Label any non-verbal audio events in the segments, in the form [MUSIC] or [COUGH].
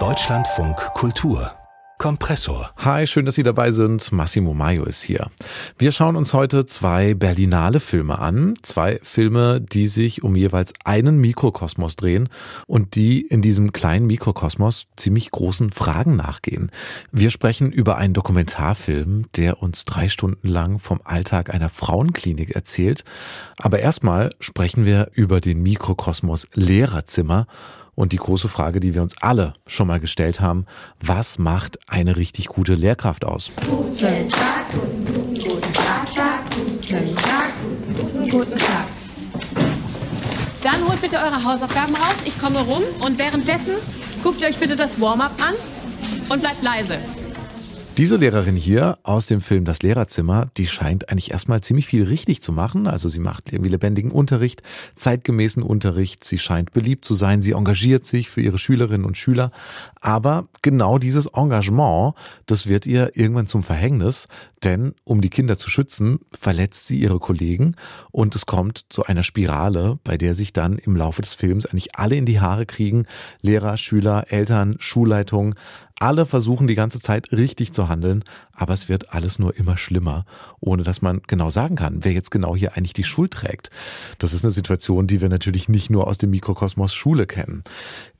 Deutschlandfunk Kultur Kompressor. Hi, schön, dass Sie dabei sind. Massimo Maio ist hier. Wir schauen uns heute zwei Berlinale Filme an. Zwei Filme, die sich um jeweils einen Mikrokosmos drehen und die in diesem kleinen Mikrokosmos ziemlich großen Fragen nachgehen. Wir sprechen über einen Dokumentarfilm, der uns drei Stunden lang vom Alltag einer Frauenklinik erzählt. Aber erstmal sprechen wir über den Mikrokosmos Lehrerzimmer und die große Frage, die wir uns alle schon mal gestellt haben, was macht eine richtig gute Lehrkraft aus? Guten Tag, guten, guten Tag, guten Tag, guten Tag. Dann holt bitte eure Hausaufgaben raus, ich komme rum und währenddessen guckt ihr euch bitte das Warm-up an und bleibt leise. Diese Lehrerin hier aus dem Film Das Lehrerzimmer, die scheint eigentlich erstmal ziemlich viel richtig zu machen. Also sie macht irgendwie lebendigen Unterricht, zeitgemäßen Unterricht, sie scheint beliebt zu sein, sie engagiert sich für ihre Schülerinnen und Schüler. Aber genau dieses Engagement, das wird ihr irgendwann zum Verhängnis, denn um die Kinder zu schützen, verletzt sie ihre Kollegen und es kommt zu einer Spirale, bei der sich dann im Laufe des Films eigentlich alle in die Haare kriegen. Lehrer, Schüler, Eltern, Schulleitung, alle versuchen die ganze Zeit richtig zu handeln, aber es wird alles nur immer schlimmer, ohne dass man genau sagen kann, wer jetzt genau hier eigentlich die Schuld trägt. Das ist eine Situation, die wir natürlich nicht nur aus dem Mikrokosmos Schule kennen.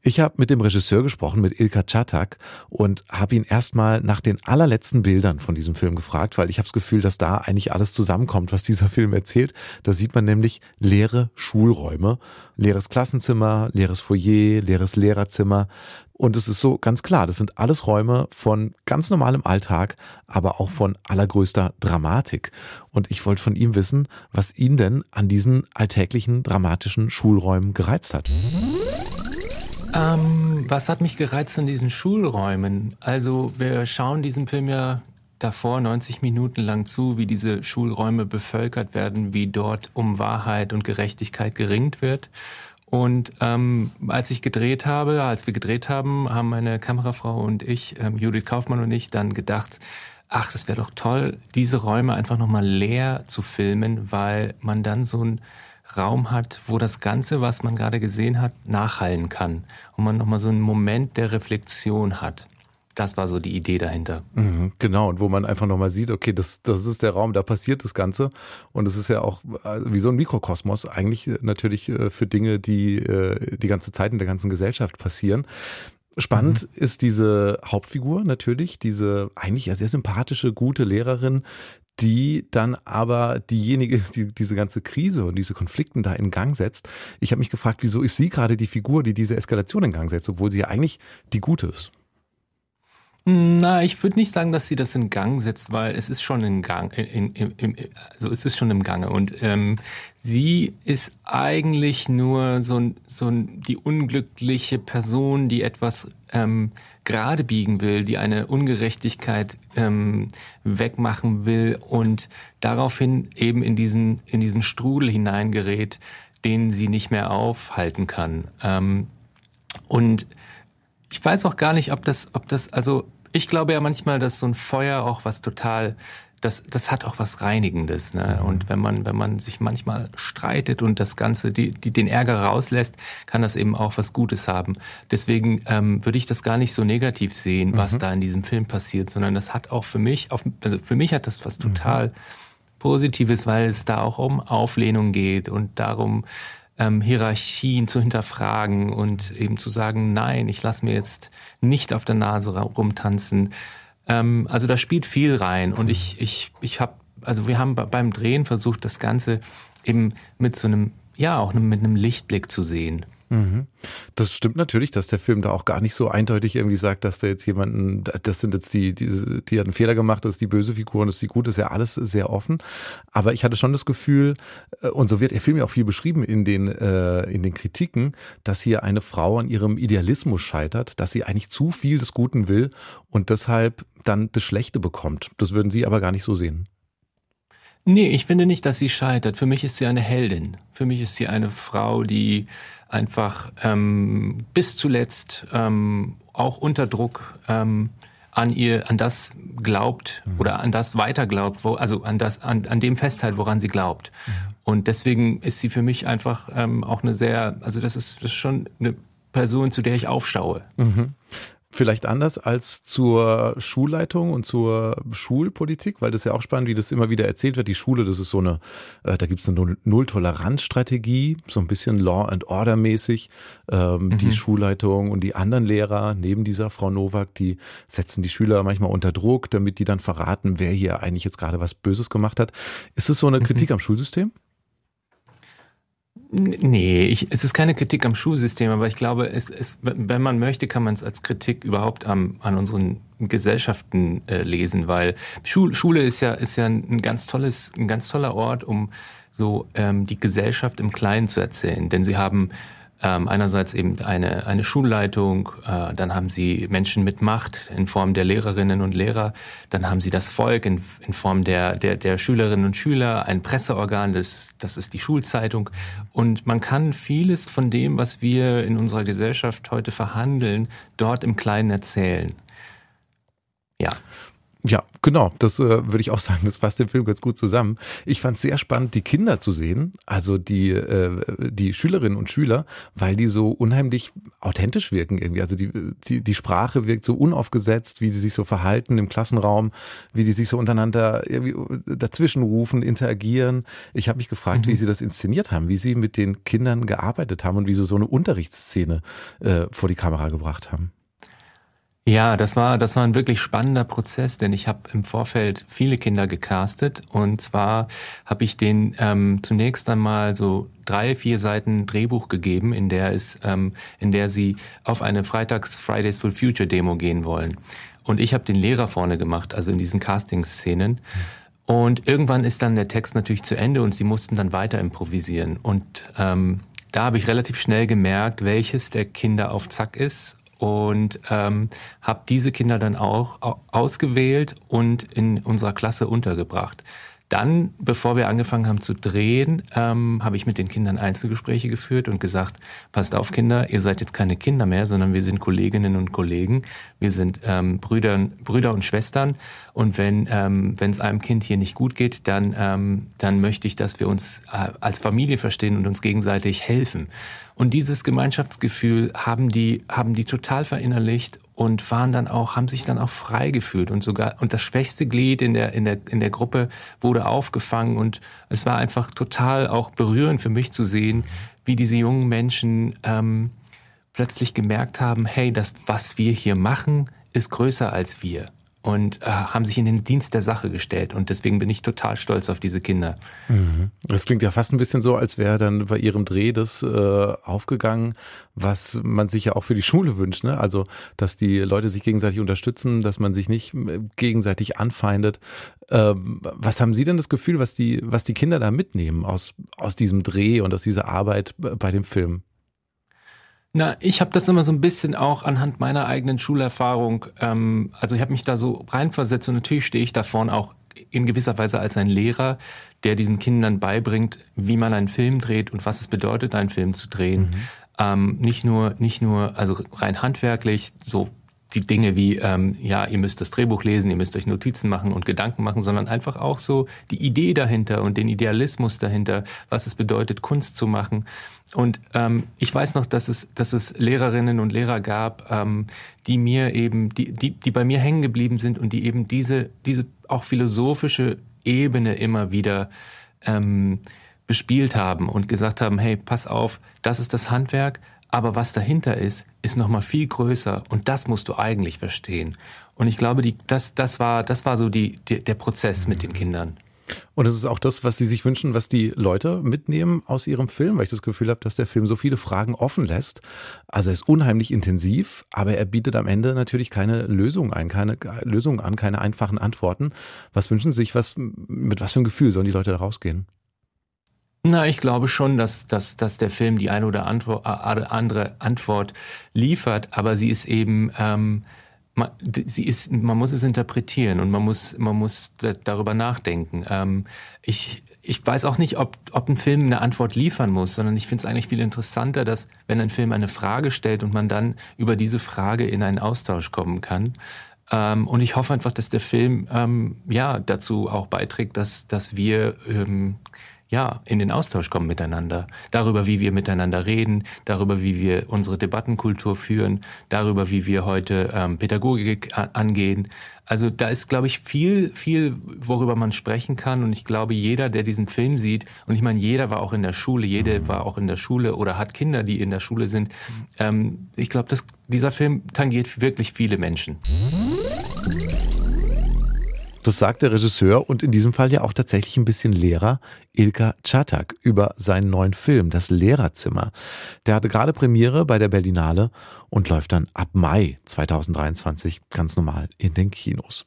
Ich habe mit dem Regisseur gesprochen, mit Ilka Chatak, und habe ihn erstmal nach den allerletzten Bildern von diesem Film gefragt, weil ich habe das Gefühl, dass da eigentlich alles zusammenkommt, was dieser [LAUGHS] Film erzählt. Da sieht man nämlich leere Schulräume, leeres Klassenzimmer, leeres Foyer, leeres Lehrerzimmer. Und es ist so ganz klar, das sind alles Räume von ganz normalem Alltag, aber auch von allergrößter Dramatik. Und ich wollte von ihm wissen, was ihn denn an diesen alltäglichen dramatischen Schulräumen gereizt hat. Ähm, was hat mich gereizt an diesen Schulräumen? Also wir schauen diesem Film ja davor 90 Minuten lang zu, wie diese Schulräume bevölkert werden, wie dort um Wahrheit und Gerechtigkeit geringt wird. Und ähm, als ich gedreht habe, als wir gedreht haben, haben meine Kamerafrau und ich, ähm, Judith Kaufmann und ich, dann gedacht, ach, das wäre doch toll, diese Räume einfach nochmal leer zu filmen, weil man dann so einen Raum hat, wo das Ganze, was man gerade gesehen hat, nachhallen kann. Und man nochmal so einen Moment der Reflexion hat. Das war so die Idee dahinter. Mhm, genau, und wo man einfach nochmal sieht, okay, das, das ist der Raum, da passiert das Ganze. Und es ist ja auch äh, wie so ein Mikrokosmos, eigentlich äh, natürlich äh, für Dinge, die die ganze Zeit in der ganzen Gesellschaft passieren. Spannend mhm. ist diese Hauptfigur natürlich, diese eigentlich ja sehr sympathische, gute Lehrerin, die dann aber diejenige ist, die diese ganze Krise und diese Konflikten da in Gang setzt. Ich habe mich gefragt, wieso ist sie gerade die Figur, die diese Eskalation in Gang setzt, obwohl sie ja eigentlich die gute ist. Na, ich würde nicht sagen, dass sie das in Gang setzt, weil es ist schon in Gang, in, in, in, also es ist schon im Gange und ähm, sie ist eigentlich nur so, so die unglückliche Person, die etwas ähm, gerade biegen will, die eine Ungerechtigkeit ähm, wegmachen will und daraufhin eben in diesen in diesen Strudel hineingerät, den sie nicht mehr aufhalten kann. Ähm, und ich weiß auch gar nicht, ob das, ob das, also ich glaube ja manchmal, dass so ein Feuer auch was total das, das hat auch was Reinigendes. Ne? Mhm. Und wenn man, wenn man sich manchmal streitet und das Ganze, die, die, den Ärger rauslässt, kann das eben auch was Gutes haben. Deswegen ähm, würde ich das gar nicht so negativ sehen, was mhm. da in diesem Film passiert, sondern das hat auch für mich, auf, also für mich hat das was mhm. total mhm. Positives, weil es da auch um Auflehnung geht und darum, ähm, Hierarchien zu hinterfragen und eben zu sagen, nein, ich lasse mir jetzt nicht auf der Nase rumtanzen. Ähm, also da spielt viel rein und ich, ich, ich habe, also wir haben beim Drehen versucht, das Ganze eben mit so einem, ja, auch mit einem Lichtblick zu sehen. Mhm. Das stimmt natürlich, dass der Film da auch gar nicht so eindeutig irgendwie sagt, dass da jetzt jemanden, das sind jetzt die, die, die hat einen Fehler gemacht, das ist die böse Figur und das ist die gute, ist ja alles sehr offen. Aber ich hatte schon das Gefühl, äh, und so wird der Film ja auch viel beschrieben in den, äh, in den Kritiken, dass hier eine Frau an ihrem Idealismus scheitert, dass sie eigentlich zu viel des Guten will und deshalb dann das Schlechte bekommt. Das würden Sie aber gar nicht so sehen. Nee, ich finde nicht, dass sie scheitert. Für mich ist sie eine Heldin. Für mich ist sie eine Frau, die einfach ähm, bis zuletzt ähm, auch unter Druck ähm, an ihr, an das glaubt mhm. oder an das weiter glaubt, wo, also an das, an, an dem festhält, woran sie glaubt. Mhm. Und deswegen ist sie für mich einfach ähm, auch eine sehr, also das ist, das ist schon eine Person, zu der ich aufschaue. Vielleicht anders als zur Schulleitung und zur Schulpolitik, weil das ist ja auch spannend, wie das immer wieder erzählt wird. Die Schule, das ist so eine, äh, da gibt es eine Null- Null-Toleranz-Strategie, so ein bisschen Law and Order mäßig. Ähm, Die Schulleitung und die anderen Lehrer neben dieser Frau Nowak, die setzen die Schüler manchmal unter Druck, damit die dann verraten, wer hier eigentlich jetzt gerade was Böses gemacht hat. Ist es so eine Kritik am Schulsystem? Nee, ich, es ist keine Kritik am Schulsystem, aber ich glaube, es, es, wenn man möchte, kann man es als Kritik überhaupt am, an unseren Gesellschaften äh, lesen, weil Schul, Schule ist ja, ist ja ein ganz tolles, ein ganz toller Ort, um so ähm, die Gesellschaft im Kleinen zu erzählen. Denn sie haben ähm, einerseits eben eine, eine Schulleitung, äh, dann haben sie Menschen mit Macht in Form der Lehrerinnen und Lehrer, dann haben sie das Volk in, in Form der, der, der Schülerinnen und Schüler, ein Presseorgan, das, das ist die Schulzeitung. Und man kann vieles von dem, was wir in unserer Gesellschaft heute verhandeln, dort im Kleinen erzählen. Ja. Ja, genau. Das äh, würde ich auch sagen. Das passt dem Film ganz gut zusammen. Ich fand es sehr spannend, die Kinder zu sehen, also die äh, die Schülerinnen und Schüler, weil die so unheimlich authentisch wirken irgendwie. Also die die, die Sprache wirkt so unaufgesetzt, wie sie sich so verhalten im Klassenraum, wie die sich so untereinander irgendwie dazwischen rufen, interagieren. Ich habe mich gefragt, wie sie das inszeniert haben, wie sie mit den Kindern gearbeitet haben und wie sie so eine Unterrichtsszene äh, vor die Kamera gebracht haben. Ja, das war, das war ein wirklich spannender Prozess, denn ich habe im Vorfeld viele Kinder gecastet und zwar habe ich denen ähm, zunächst einmal so drei, vier Seiten Drehbuch gegeben, in der es, ähm, in der sie auf eine Freitags Fridays for Future Demo gehen wollen. Und ich habe den Lehrer vorne gemacht, also in diesen Casting-Szenen. Und irgendwann ist dann der Text natürlich zu Ende und sie mussten dann weiter improvisieren. Und ähm, da habe ich relativ schnell gemerkt, welches der Kinder auf Zack ist und ähm, habe diese Kinder dann auch au- ausgewählt und in unserer Klasse untergebracht. Dann, bevor wir angefangen haben zu drehen, ähm, habe ich mit den Kindern Einzelgespräche geführt und gesagt, passt auf Kinder, ihr seid jetzt keine Kinder mehr, sondern wir sind Kolleginnen und Kollegen, wir sind ähm, Brüder, Brüder und Schwestern und wenn ähm, es einem Kind hier nicht gut geht, dann dann dann möchte ich, dass wir uns äh, als Familie verstehen und uns gegenseitig helfen. Und dieses Gemeinschaftsgefühl haben die, haben die total verinnerlicht und waren dann auch, haben sich dann auch frei gefühlt und sogar, und das schwächste Glied in der, in der, in der Gruppe wurde aufgefangen und es war einfach total auch berührend für mich zu sehen, wie diese jungen Menschen, ähm, plötzlich gemerkt haben, hey, das, was wir hier machen, ist größer als wir. Und äh, haben sich in den Dienst der Sache gestellt. Und deswegen bin ich total stolz auf diese Kinder. Das klingt ja fast ein bisschen so, als wäre dann bei ihrem Dreh das äh, aufgegangen, was man sich ja auch für die Schule wünscht. Ne? Also, dass die Leute sich gegenseitig unterstützen, dass man sich nicht äh, gegenseitig anfeindet. Ähm, was haben Sie denn das Gefühl, was die, was die Kinder da mitnehmen aus, aus diesem Dreh und aus dieser Arbeit bei dem Film? Na, ich habe das immer so ein bisschen auch anhand meiner eigenen Schulerfahrung, ähm, also ich habe mich da so reinversetzt und natürlich stehe ich da vorne auch in gewisser Weise als ein Lehrer, der diesen Kindern beibringt, wie man einen Film dreht und was es bedeutet, einen Film zu drehen. Ähm, nicht nur, nicht nur, also rein handwerklich, so die Dinge wie, ähm, ja, ihr müsst das Drehbuch lesen, ihr müsst euch Notizen machen und Gedanken machen, sondern einfach auch so die Idee dahinter und den Idealismus dahinter, was es bedeutet, Kunst zu machen. Und ähm, ich weiß noch, dass es, dass es Lehrerinnen und Lehrer gab, ähm, die mir eben, die, die, die bei mir hängen geblieben sind und die eben diese, diese auch philosophische Ebene immer wieder ähm, bespielt haben und gesagt haben, hey, pass auf, das ist das Handwerk, aber was dahinter ist, ist noch mal viel größer und das musst du eigentlich verstehen. Und ich glaube, die, das, das war, das war so die, die, der Prozess mit den Kindern. Und das ist auch das, was Sie sich wünschen, was die Leute mitnehmen aus Ihrem Film, weil ich das Gefühl habe, dass der Film so viele Fragen offen lässt. Also er ist unheimlich intensiv, aber er bietet am Ende natürlich keine Lösung ein, keine Lösung an, keine einfachen Antworten. Was wünschen Sie sich, was, mit was für einem Gefühl sollen die Leute da rausgehen? Na, ich glaube schon, dass, dass, dass der Film die eine oder andere Antwort liefert, aber sie ist eben, ähm, man, sie ist, man muss es interpretieren und man muss, man muss darüber nachdenken. Ähm, ich, ich weiß auch nicht, ob, ob ein Film eine Antwort liefern muss, sondern ich finde es eigentlich viel interessanter, dass wenn ein Film eine Frage stellt und man dann über diese Frage in einen Austausch kommen kann. Ähm, und ich hoffe einfach, dass der Film ähm, ja dazu auch beiträgt, dass, dass wir ähm, ja, in den Austausch kommen miteinander. Darüber, wie wir miteinander reden, darüber, wie wir unsere Debattenkultur führen, darüber, wie wir heute ähm, Pädagogik angehen. Also da ist, glaube ich, viel, viel, worüber man sprechen kann. Und ich glaube, jeder, der diesen Film sieht, und ich meine, jeder war auch in der Schule, jede war auch in der Schule oder hat Kinder, die in der Schule sind. Ähm, ich glaube, dass dieser Film tangiert wirklich viele Menschen. Das sagt der Regisseur und in diesem Fall ja auch tatsächlich ein bisschen Lehrer Ilka Czatak über seinen neuen Film, Das Lehrerzimmer. Der hatte gerade Premiere bei der Berlinale und läuft dann ab Mai 2023 ganz normal in den Kinos.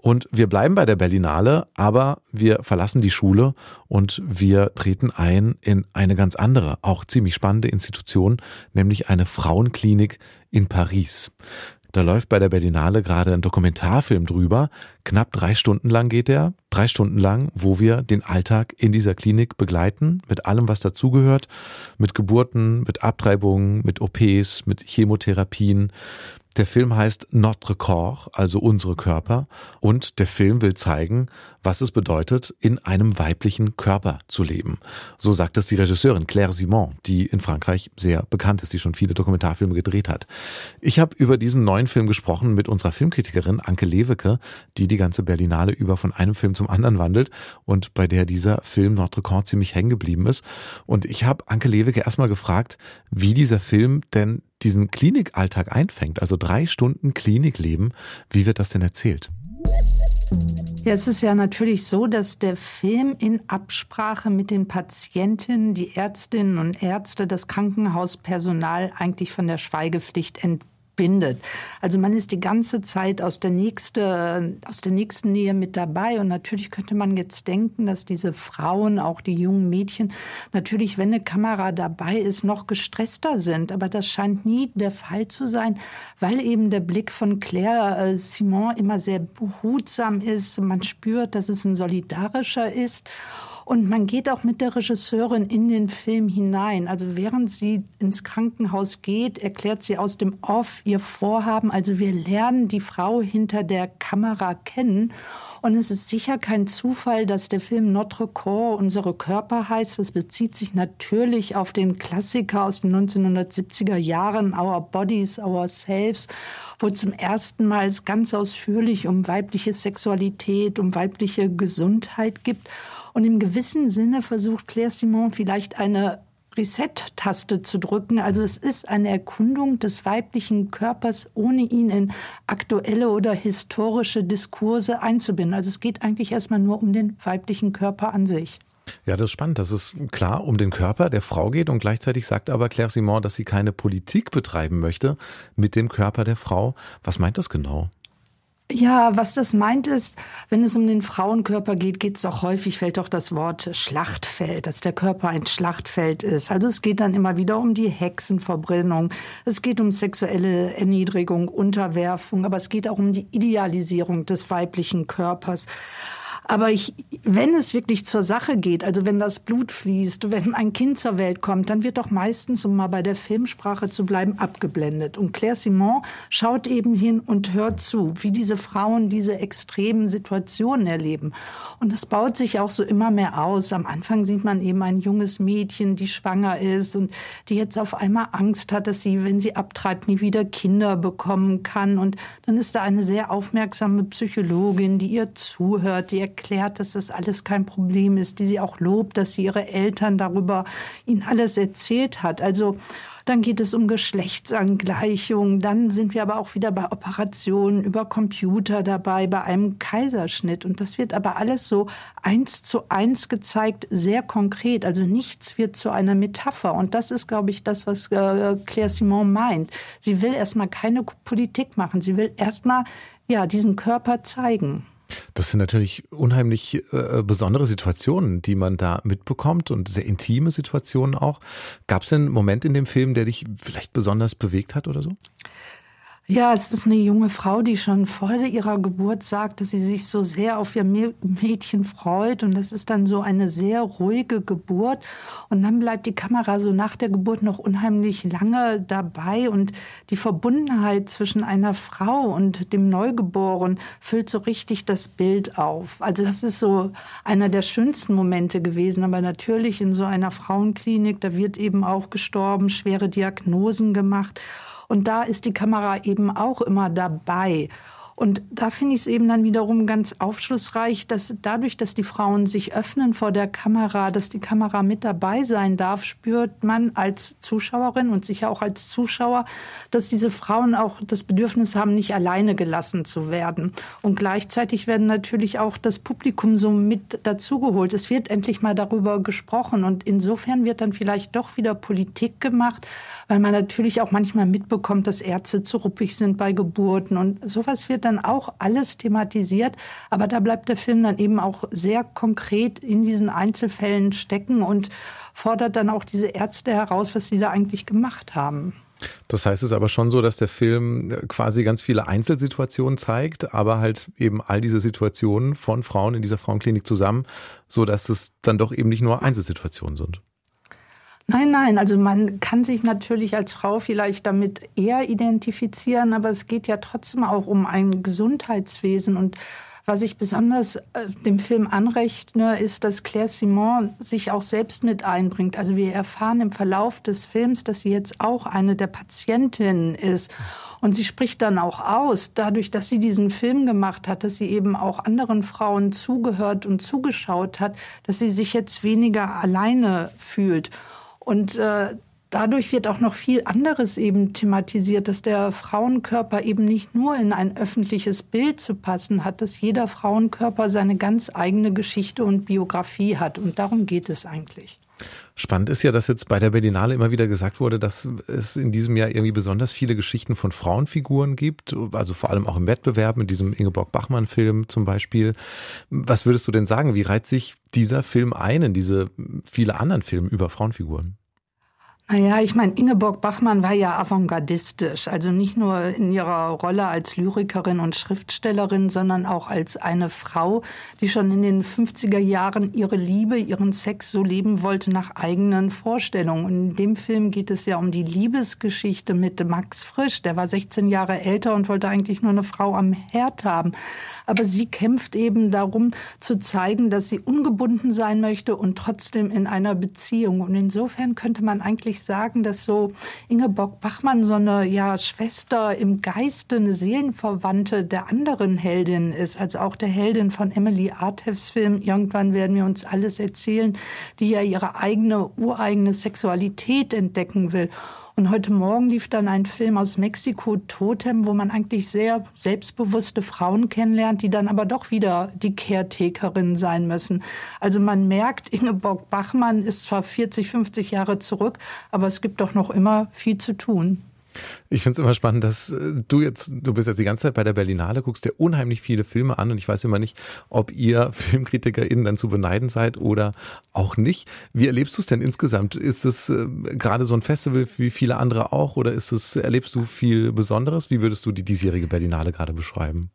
Und wir bleiben bei der Berlinale, aber wir verlassen die Schule und wir treten ein in eine ganz andere, auch ziemlich spannende Institution, nämlich eine Frauenklinik in Paris. Da läuft bei der Berlinale gerade ein Dokumentarfilm drüber. Knapp drei Stunden lang geht er. Drei Stunden lang, wo wir den Alltag in dieser Klinik begleiten, mit allem, was dazugehört. Mit Geburten, mit Abtreibungen, mit OPs, mit Chemotherapien, der Film heißt Notre Corps, also unsere Körper. Und der Film will zeigen, was es bedeutet, in einem weiblichen Körper zu leben. So sagt es die Regisseurin Claire Simon, die in Frankreich sehr bekannt ist, die schon viele Dokumentarfilme gedreht hat. Ich habe über diesen neuen Film gesprochen mit unserer Filmkritikerin Anke Lewecke, die die ganze Berlinale über von einem Film zum anderen wandelt und bei der dieser Film Notre Corps ziemlich hängen geblieben ist. Und ich habe Anke Lewecke erstmal gefragt, wie dieser Film denn diesen Klinikalltag einfängt, also drei Stunden Klinikleben, wie wird das denn erzählt? Ja, es ist ja natürlich so, dass der Film in Absprache mit den Patientinnen, die Ärztinnen und Ärzte, das Krankenhauspersonal eigentlich von der Schweigepflicht ent bindet. Also man ist die ganze Zeit aus der, nächste, aus der nächsten Nähe mit dabei. Und natürlich könnte man jetzt denken, dass diese Frauen, auch die jungen Mädchen, natürlich, wenn eine Kamera dabei ist, noch gestresster sind. Aber das scheint nie der Fall zu sein, weil eben der Blick von Claire äh, Simon immer sehr behutsam ist. Man spürt, dass es ein solidarischer ist. Und man geht auch mit der Regisseurin in den Film hinein. Also während sie ins Krankenhaus geht, erklärt sie aus dem Off ihr Vorhaben. Also wir lernen die Frau hinter der Kamera kennen. Und es ist sicher kein Zufall, dass der Film Notre Corps unsere Körper heißt. Das bezieht sich natürlich auf den Klassiker aus den 1970er Jahren, Our Bodies, Our Selves, wo zum ersten Mal es ganz ausführlich um weibliche Sexualität, um weibliche Gesundheit gibt. Und im gewissen Sinne versucht Claire Simon vielleicht eine Reset-Taste zu drücken. Also es ist eine Erkundung des weiblichen Körpers, ohne ihn in aktuelle oder historische Diskurse einzubinden. Also es geht eigentlich erstmal nur um den weiblichen Körper an sich. Ja, das ist spannend, dass es klar um den Körper der Frau geht und gleichzeitig sagt aber Claire Simon, dass sie keine Politik betreiben möchte mit dem Körper der Frau. Was meint das genau? Ja, was das meint ist, wenn es um den Frauenkörper geht, geht es auch häufig, fällt auch das Wort Schlachtfeld, dass der Körper ein Schlachtfeld ist. Also es geht dann immer wieder um die Hexenverbrennung, es geht um sexuelle Erniedrigung, Unterwerfung, aber es geht auch um die Idealisierung des weiblichen Körpers. Aber ich, wenn es wirklich zur Sache geht, also wenn das Blut fließt, wenn ein Kind zur Welt kommt, dann wird doch meistens, um mal bei der Filmsprache zu bleiben, abgeblendet. Und Claire Simon schaut eben hin und hört zu, wie diese Frauen diese extremen Situationen erleben. Und das baut sich auch so immer mehr aus. Am Anfang sieht man eben ein junges Mädchen, die schwanger ist und die jetzt auf einmal Angst hat, dass sie, wenn sie abtreibt, nie wieder Kinder bekommen kann. Und dann ist da eine sehr aufmerksame Psychologin, die ihr zuhört, die erklärt, dass das alles kein Problem ist, die sie auch lobt, dass sie ihre Eltern darüber ihnen alles erzählt hat. Also dann geht es um Geschlechtsangleichung. Dann sind wir aber auch wieder bei Operationen über Computer dabei, bei einem Kaiserschnitt. Und das wird aber alles so eins zu eins gezeigt, sehr konkret. Also nichts wird zu einer Metapher. Und das ist, glaube ich, das, was äh, Claire Simon meint. Sie will erstmal keine Politik machen. Sie will erstmal ja, diesen Körper zeigen. Das sind natürlich unheimlich äh, besondere Situationen, die man da mitbekommt und sehr intime Situationen auch. Gab es einen Moment in dem Film, der dich vielleicht besonders bewegt hat oder so? Ja, es ist eine junge Frau, die schon vor ihrer Geburt sagt, dass sie sich so sehr auf ihr Mädchen freut. Und das ist dann so eine sehr ruhige Geburt. Und dann bleibt die Kamera so nach der Geburt noch unheimlich lange dabei. Und die Verbundenheit zwischen einer Frau und dem Neugeborenen füllt so richtig das Bild auf. Also das ist so einer der schönsten Momente gewesen. Aber natürlich in so einer Frauenklinik, da wird eben auch gestorben, schwere Diagnosen gemacht. Und da ist die Kamera eben auch immer dabei. Und da finde ich es eben dann wiederum ganz aufschlussreich, dass dadurch, dass die Frauen sich öffnen vor der Kamera, dass die Kamera mit dabei sein darf, spürt man als Zuschauerin und sicher auch als Zuschauer, dass diese Frauen auch das Bedürfnis haben, nicht alleine gelassen zu werden. Und gleichzeitig werden natürlich auch das Publikum so mit dazugeholt. Es wird endlich mal darüber gesprochen und insofern wird dann vielleicht doch wieder Politik gemacht, weil man natürlich auch manchmal mitbekommt, dass Ärzte zu ruppig sind bei Geburten und sowas wird dann dann auch alles thematisiert, aber da bleibt der Film dann eben auch sehr konkret in diesen Einzelfällen stecken und fordert dann auch diese Ärzte heraus, was sie da eigentlich gemacht haben. Das heißt es ist aber schon so, dass der Film quasi ganz viele Einzelsituationen zeigt, aber halt eben all diese Situationen von Frauen in dieser Frauenklinik zusammen, so dass es dann doch eben nicht nur Einzelsituationen sind. Nein, nein, also man kann sich natürlich als Frau vielleicht damit eher identifizieren, aber es geht ja trotzdem auch um ein Gesundheitswesen und was ich besonders äh, dem Film anrechne, ist, dass Claire Simon sich auch selbst mit einbringt. Also wir erfahren im Verlauf des Films, dass sie jetzt auch eine der Patientinnen ist. Und sie spricht dann auch aus, dadurch, dass sie diesen Film gemacht hat, dass sie eben auch anderen Frauen zugehört und zugeschaut hat, dass sie sich jetzt weniger alleine fühlt. Und äh, dadurch wird auch noch viel anderes eben thematisiert, dass der Frauenkörper eben nicht nur in ein öffentliches Bild zu passen hat, dass jeder Frauenkörper seine ganz eigene Geschichte und Biografie hat. Und darum geht es eigentlich. Spannend ist ja, dass jetzt bei der Berlinale immer wieder gesagt wurde, dass es in diesem Jahr irgendwie besonders viele Geschichten von Frauenfiguren gibt, also vor allem auch im Wettbewerb mit diesem Ingeborg-Bachmann-Film zum Beispiel. Was würdest du denn sagen? Wie reiht sich dieser Film ein in diese viele anderen Filme über Frauenfiguren? Naja, ich meine, Ingeborg Bachmann war ja avantgardistisch, also nicht nur in ihrer Rolle als Lyrikerin und Schriftstellerin, sondern auch als eine Frau, die schon in den 50er Jahren ihre Liebe, ihren Sex so leben wollte nach eigenen Vorstellungen. Und in dem Film geht es ja um die Liebesgeschichte mit Max Frisch, der war 16 Jahre älter und wollte eigentlich nur eine Frau am Herd haben. Aber sie kämpft eben darum zu zeigen, dass sie ungebunden sein möchte und trotzdem in einer Beziehung. Und insofern könnte man eigentlich sagen, dass so Ingeborg Bachmann so eine ja, Schwester im Geiste, eine Seelenverwandte der anderen Heldin ist. Also auch der Heldin von Emily Artefs Film. Irgendwann werden wir uns alles erzählen, die ja ihre eigene, ureigene Sexualität entdecken will. Und heute Morgen lief dann ein Film aus Mexiko, Totem, wo man eigentlich sehr selbstbewusste Frauen kennenlernt, die dann aber doch wieder die Caretakerin sein müssen. Also man merkt, Ingeborg Bachmann ist zwar 40, 50 Jahre zurück, aber es gibt doch noch immer viel zu tun. Ich finde es immer spannend, dass äh, du jetzt, du bist jetzt die ganze Zeit bei der Berlinale, guckst dir unheimlich viele Filme an und ich weiß immer nicht, ob ihr [LAUGHS] FilmkritikerInnen dann zu beneiden seid oder auch nicht. Wie erlebst du es denn insgesamt? Ist es äh, gerade so ein Festival wie viele andere auch oder ist es, erlebst du viel Besonderes? Wie würdest du die diesjährige Berlinale gerade beschreiben?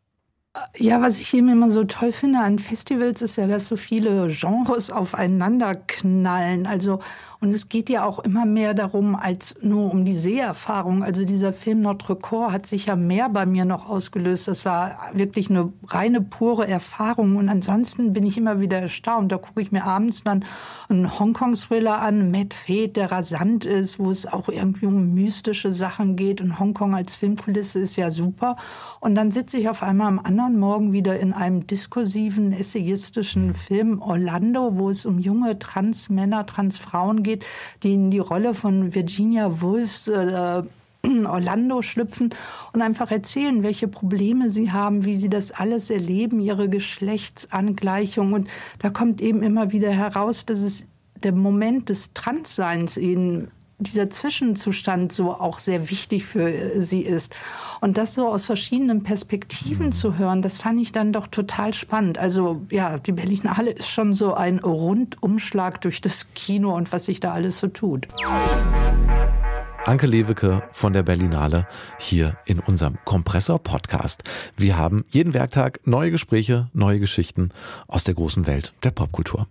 Ja, was ich eben immer so toll finde an Festivals ist ja, dass so viele Genres aufeinander knallen. Also und es geht ja auch immer mehr darum, als nur um die Seherfahrung. Also dieser Film Notre Corps hat sich ja mehr bei mir noch ausgelöst. Das war wirklich eine reine, pure Erfahrung. Und ansonsten bin ich immer wieder erstaunt. Da gucke ich mir abends dann einen Hongkong-Thriller an, Matt Fate, der rasant ist, wo es auch irgendwie um mystische Sachen geht. Und Hongkong als Filmkulisse ist ja super. Und dann sitze ich auf einmal am anderen Morgen wieder in einem diskursiven, essayistischen Film Orlando, wo es um junge Transmänner, Transfrauen geht, die in die Rolle von Virginia Woolfs äh, Orlando schlüpfen und einfach erzählen, welche Probleme sie haben, wie sie das alles erleben, ihre Geschlechtsangleichung. Und da kommt eben immer wieder heraus, dass es der Moment des Transseins ihnen dieser Zwischenzustand so auch sehr wichtig für sie ist. Und das so aus verschiedenen Perspektiven zu hören, das fand ich dann doch total spannend. Also ja, die Berlinale ist schon so ein Rundumschlag durch das Kino und was sich da alles so tut. Anke Lewicke von der Berlinale hier in unserem Kompressor-Podcast. Wir haben jeden Werktag neue Gespräche, neue Geschichten aus der großen Welt der Popkultur.